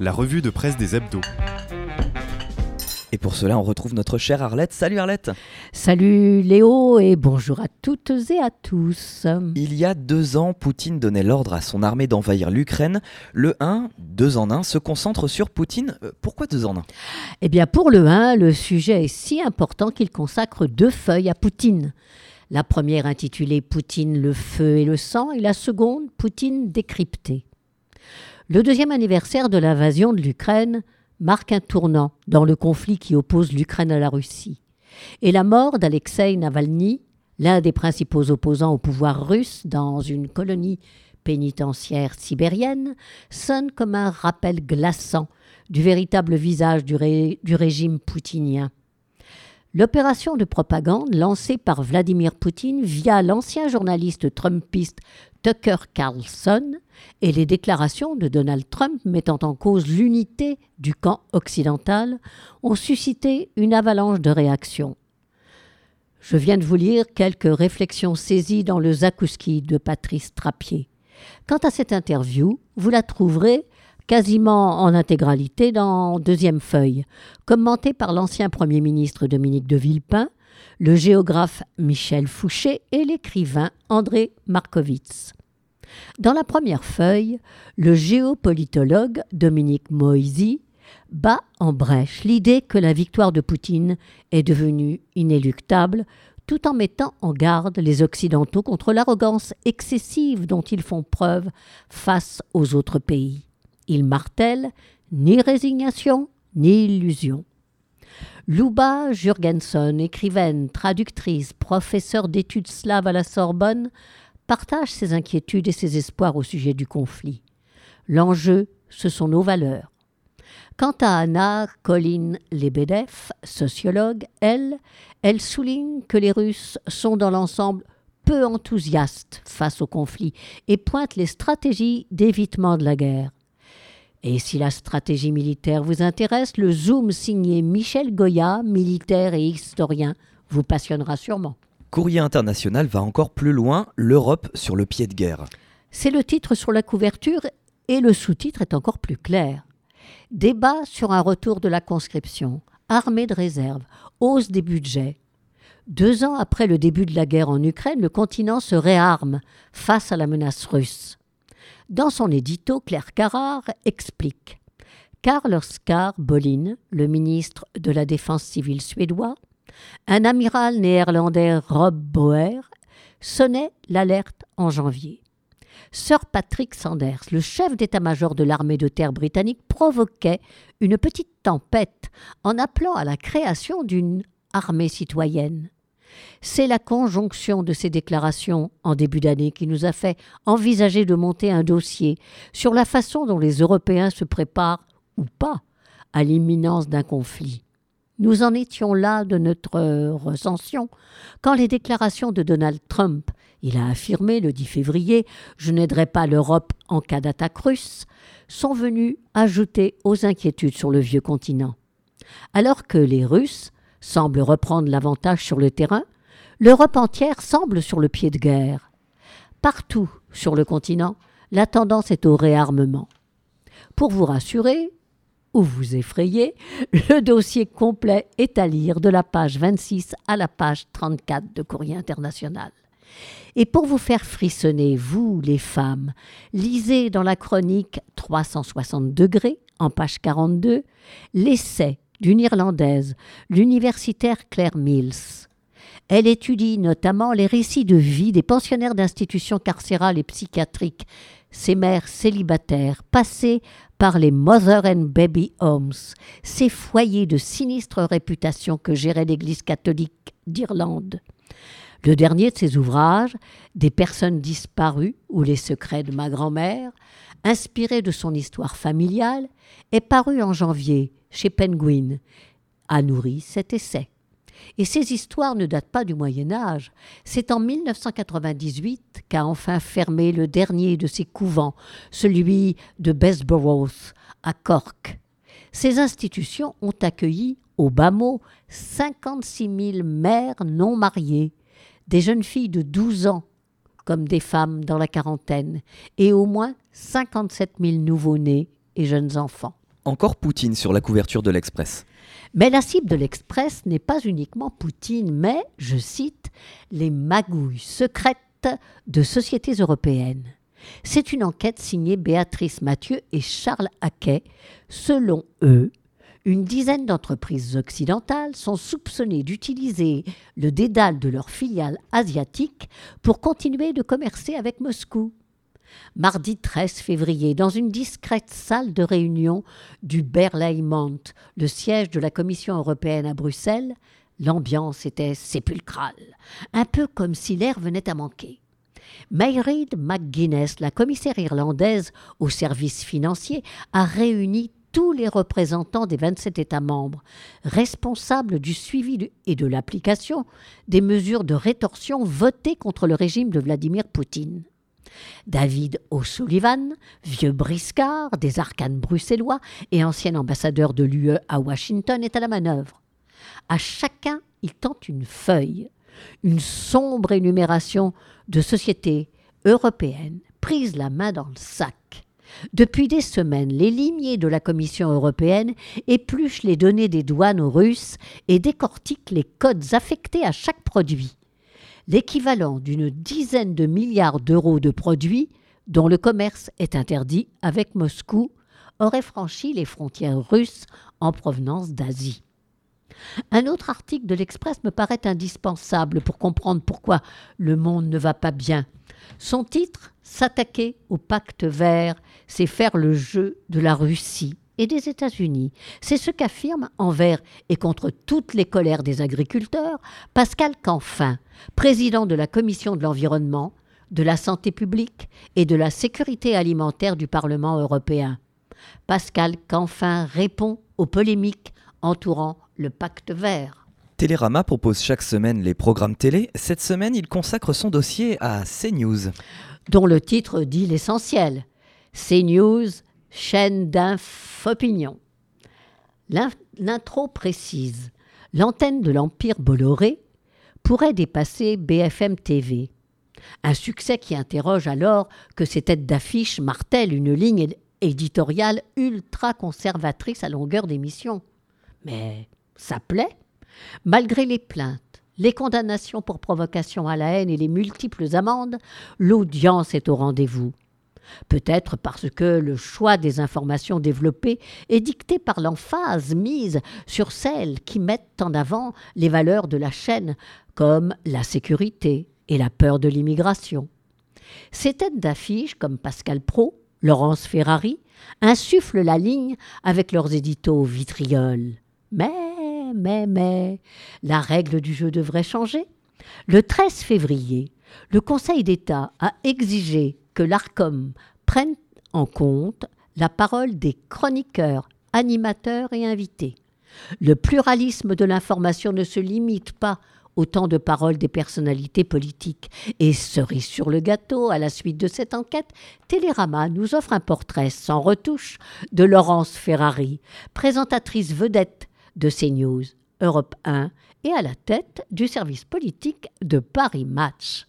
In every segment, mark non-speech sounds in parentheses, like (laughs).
la revue de presse des hebdos. Et pour cela, on retrouve notre chère Arlette. Salut Arlette Salut Léo et bonjour à toutes et à tous. Il y a deux ans, Poutine donnait l'ordre à son armée d'envahir l'Ukraine. Le 1, deux en un, se concentre sur Poutine. Euh, Pourquoi deux en un? Eh bien pour le 1, le sujet est si important qu'il consacre deux feuilles à Poutine. La première intitulée Poutine, le feu et le sang et la seconde Poutine décrypté. Le deuxième anniversaire de l'invasion de l'Ukraine marque un tournant dans le conflit qui oppose l'Ukraine à la Russie. Et la mort d'Alexei Navalny, l'un des principaux opposants au pouvoir russe dans une colonie pénitentiaire sibérienne, sonne comme un rappel glaçant du véritable visage du, du régime poutinien. L'opération de propagande lancée par Vladimir Poutine via l'ancien journaliste trumpiste Tucker Carlson et les déclarations de Donald Trump mettant en cause l'unité du camp occidental ont suscité une avalanche de réactions. Je viens de vous lire quelques réflexions saisies dans le Zakouski de Patrice Trappier. Quant à cette interview, vous la trouverez quasiment en intégralité dans Deuxième Feuille, commentée par l'ancien Premier ministre Dominique de Villepin, le géographe Michel Fouché et l'écrivain André Markovitz. Dans la première feuille, le géopolitologue Dominique Moisy bat en brèche l'idée que la victoire de Poutine est devenue inéluctable, tout en mettant en garde les Occidentaux contre l'arrogance excessive dont ils font preuve face aux autres pays. Il martèle ni résignation ni illusion. Luba Jurgenson, écrivaine, traductrice, professeure d'études slaves à la Sorbonne, partage ses inquiétudes et ses espoirs au sujet du conflit. L'enjeu, ce sont nos valeurs. Quant à Anna Colin Lebedev, sociologue, elle, elle souligne que les Russes sont dans l'ensemble peu enthousiastes face au conflit et pointe les stratégies d'évitement de la guerre. Et si la stratégie militaire vous intéresse, le zoom signé Michel Goya, militaire et historien, vous passionnera sûrement. Courrier international va encore plus loin, l'Europe sur le pied de guerre. C'est le titre sur la couverture et le sous-titre est encore plus clair. Débat sur un retour de la conscription, armée de réserve, hausse des budgets. Deux ans après le début de la guerre en Ukraine, le continent se réarme face à la menace russe. Dans son édito, Claire Carrard explique Karl Oskar Bolin, le ministre de la Défense civile suédois, un amiral néerlandais Rob Bauer, sonnait l'alerte en janvier. Sir Patrick Sanders, le chef d'état-major de l'armée de terre britannique, provoquait une petite tempête en appelant à la création d'une armée citoyenne. C'est la conjonction de ces déclarations en début d'année qui nous a fait envisager de monter un dossier sur la façon dont les Européens se préparent, ou pas, à l'imminence d'un conflit. Nous en étions là de notre recension quand les déclarations de Donald Trump, il a affirmé le 10 février Je n'aiderai pas l'Europe en cas d'attaque russe, sont venues ajouter aux inquiétudes sur le vieux continent. Alors que les Russes semblent reprendre l'avantage sur le terrain, l'Europe entière semble sur le pied de guerre. Partout sur le continent, la tendance est au réarmement. Pour vous rassurer, ou vous effrayer, le dossier complet est à lire de la page 26 à la page 34 de Courrier international. Et pour vous faire frissonner, vous, les femmes, lisez dans la chronique 360 degrés, en page 42, l'essai d'une Irlandaise, l'universitaire Claire Mills. Elle étudie notamment les récits de vie des pensionnaires d'institutions carcérales et psychiatriques, ces mères célibataires, passées par les Mother and Baby Homes, ces foyers de sinistre réputation que gérait l'Église catholique d'Irlande. Le dernier de ses ouvrages, Des personnes disparues ou les secrets de ma grand-mère, inspiré de son histoire familiale, est paru en janvier chez Penguin, a nourri cet essai. Et ces histoires ne datent pas du Moyen Âge. C'est en 1998 qu'a enfin fermé le dernier de ces couvents, celui de Bessborough, à Cork. Ces institutions ont accueilli, au bas mot, 56 000 mères non mariées, des jeunes filles de 12 ans comme des femmes dans la quarantaine, et au moins 57 000 nouveau-nés et jeunes enfants. Encore Poutine sur la couverture de l'Express. Mais la cible de l'Express n'est pas uniquement Poutine, mais, je cite, les magouilles secrètes de sociétés européennes. C'est une enquête signée Béatrice Mathieu et Charles Haquet. Selon eux, une dizaine d'entreprises occidentales sont soupçonnées d'utiliser le dédale de leurs filiales asiatiques pour continuer de commercer avec Moscou. Mardi 13 février, dans une discrète salle de réunion du Berlaymont, le siège de la Commission européenne à Bruxelles, l'ambiance était sépulcrale, un peu comme si l'air venait à manquer. Mayreed McGuinness, la commissaire irlandaise aux services financiers, a réuni tous les représentants des 27 États membres, responsables du suivi et de l'application des mesures de rétorsion votées contre le régime de Vladimir Poutine. David O'Sullivan, vieux briscard des arcanes bruxellois et ancien ambassadeur de l'UE à Washington, est à la manœuvre. À chacun, il tente une feuille, une sombre énumération de sociétés européennes prises la main dans le sac. Depuis des semaines, les limiers de la Commission européenne épluchent les données des douanes Russes et décortiquent les codes affectés à chaque produit l'équivalent d'une dizaine de milliards d'euros de produits dont le commerce est interdit avec Moscou aurait franchi les frontières russes en provenance d'Asie. Un autre article de l'Express me paraît indispensable pour comprendre pourquoi le monde ne va pas bien. Son titre S'attaquer au pacte vert, c'est faire le jeu de la Russie et des États-Unis. C'est ce qu'affirme, envers et contre toutes les colères des agriculteurs, Pascal Canfin, président de la Commission de l'environnement, de la santé publique et de la sécurité alimentaire du Parlement européen. Pascal Canfin répond aux polémiques entourant le pacte vert. Télérama propose chaque semaine les programmes télé. Cette semaine, il consacre son dossier à CNews. Dont le titre dit l'essentiel. CNews, chaîne d'infopinion. L'intro précise l'antenne de l'Empire Bolloré pourrait dépasser BFM TV. Un succès qui interroge alors que ces têtes d'affiche martèlent une ligne éditoriale ultra conservatrice à longueur d'émission. Mais ça plaît Malgré les plaintes, les condamnations pour provocation à la haine et les multiples amendes, l'audience est au rendez-vous. Peut-être parce que le choix des informations développées est dicté par l'emphase mise sur celles qui mettent en avant les valeurs de la chaîne, comme la sécurité et la peur de l'immigration. Ces têtes d'affiche, comme Pascal Pro, Laurence Ferrari, insufflent la ligne avec leurs éditos vitrioles. Mais, mais, mais, la règle du jeu devrait changer. Le 13 février, le Conseil d'État a exigé que l'ARCOM prenne en compte la parole des chroniqueurs, animateurs et invités. Le pluralisme de l'information ne se limite pas au temps de parole des personnalités politiques. Et cerise sur le gâteau, à la suite de cette enquête, Télérama nous offre un portrait sans retouche de Laurence Ferrari, présentatrice vedette de CNews, Europe 1 et à la tête du service politique de Paris Match.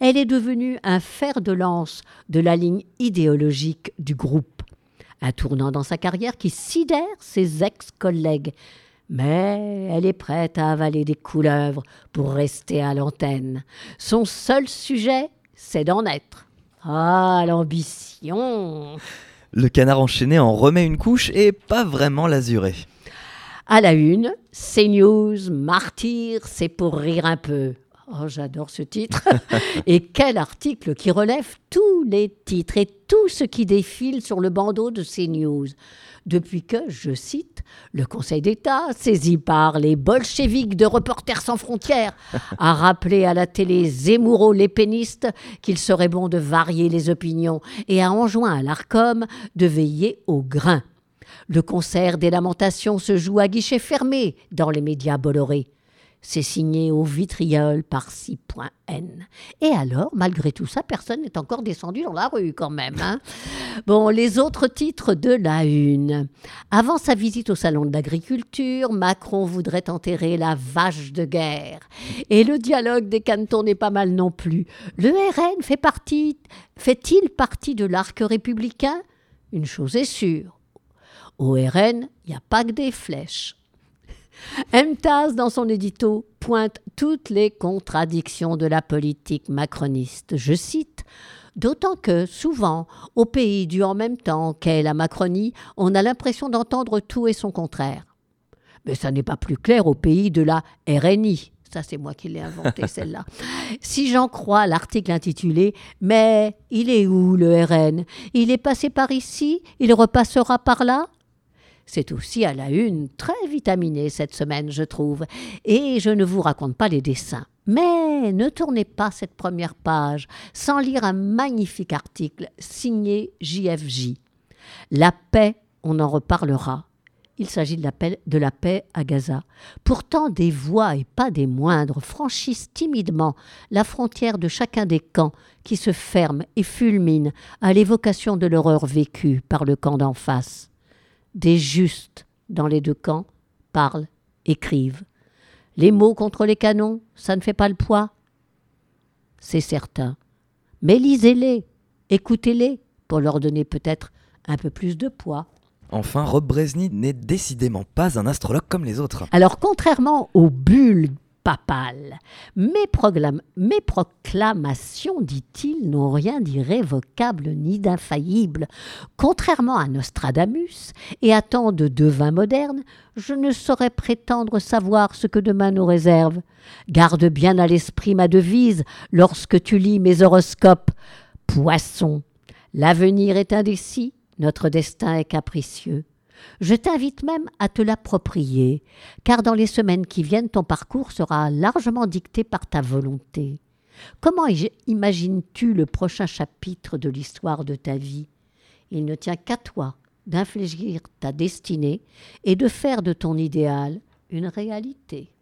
Elle est devenue un fer de lance de la ligne idéologique du groupe, un tournant dans sa carrière qui sidère ses ex-collègues. Mais elle est prête à avaler des couleuvres pour rester à l'antenne. Son seul sujet, c'est d'en être. Ah, l'ambition Le canard enchaîné en remet une couche et pas vraiment l'azuré. À la une, CNews, martyr, c'est pour rire un peu. Oh, j'adore ce titre. (laughs) et quel article qui relève tous les titres et tout ce qui défile sur le bandeau de CNews. Depuis que, je cite, le Conseil d'État, saisi par les bolcheviques de Reporters sans frontières, (laughs) a rappelé à la télé Zemmouro l'épéniste qu'il serait bon de varier les opinions et a enjoint à l'ARCOM de veiller au grain. Le concert des lamentations se joue à guichet fermé dans les médias Bolloré. C'est signé au vitriol par 6.n. Et alors, malgré tout ça, personne n'est encore descendu dans la rue quand même. Hein. bon, les autres titres de la une. Avant sa visite au salon de l'agriculture, Macron voudrait enterrer la vache de guerre. Et le dialogue des cantons n'est pas mal non plus. Le RN fait partie, fait-il partie de l'arc républicain? Une chose est sûre, Au RN, il n'y a pas que des flèches. MTAS, dans son édito, pointe toutes les contradictions de la politique macroniste. Je cite D'autant que, souvent, au pays du en même temps qu'est la Macronie, on a l'impression d'entendre tout et son contraire. Mais ça n'est pas plus clair au pays de la RNI. Ça, c'est moi qui l'ai inventé, (laughs) celle-là. Si j'en crois l'article intitulé Mais il est où le RN Il est passé par ici? Il repassera par là? C'est aussi à la une très vitaminé cette semaine, je trouve, et je ne vous raconte pas les dessins. Mais ne tournez pas cette première page sans lire un magnifique article signé JFJ. La paix, on en reparlera. Il s'agit de la, paix, à Gaza. Pourtant, des voix, et pas des moindres, franchissent timidement la frontière de chacun des camps qui se ferment et fulminent à l'évocation de l'horreur vécue par le camp d'en face des justes dans les deux camps parlent, écrivent. Les mots contre les canons, ça ne fait pas le poids C'est certain. Mais lisez-les, écoutez-les, pour leur donner peut-être un peu plus de poids. Enfin, Rob Bresny n'est décidément pas un astrologue comme les autres. Alors, contrairement aux bulles papale. Mes, proclamations, dit-il, n'ont rien d'irrévocable ni d'infaillible. Contrairement à Nostradamus et à tant de devins modernes, je ne saurais prétendre savoir ce que demain nous réserve. Garde bien à l'esprit ma devise lorsque tu lis mes horoscopes. Poisson, l'avenir est indécis, notre destin est capricieux. Je t'invite même à te l'approprier, car dans les semaines qui viennent, ton parcours sera largement dicté par ta volonté. Comment imagines-tu le prochain chapitre de l'histoire de ta vie? Il ne tient qu'à toi d'infléchir ta destinée et de faire de ton idéal une réalité.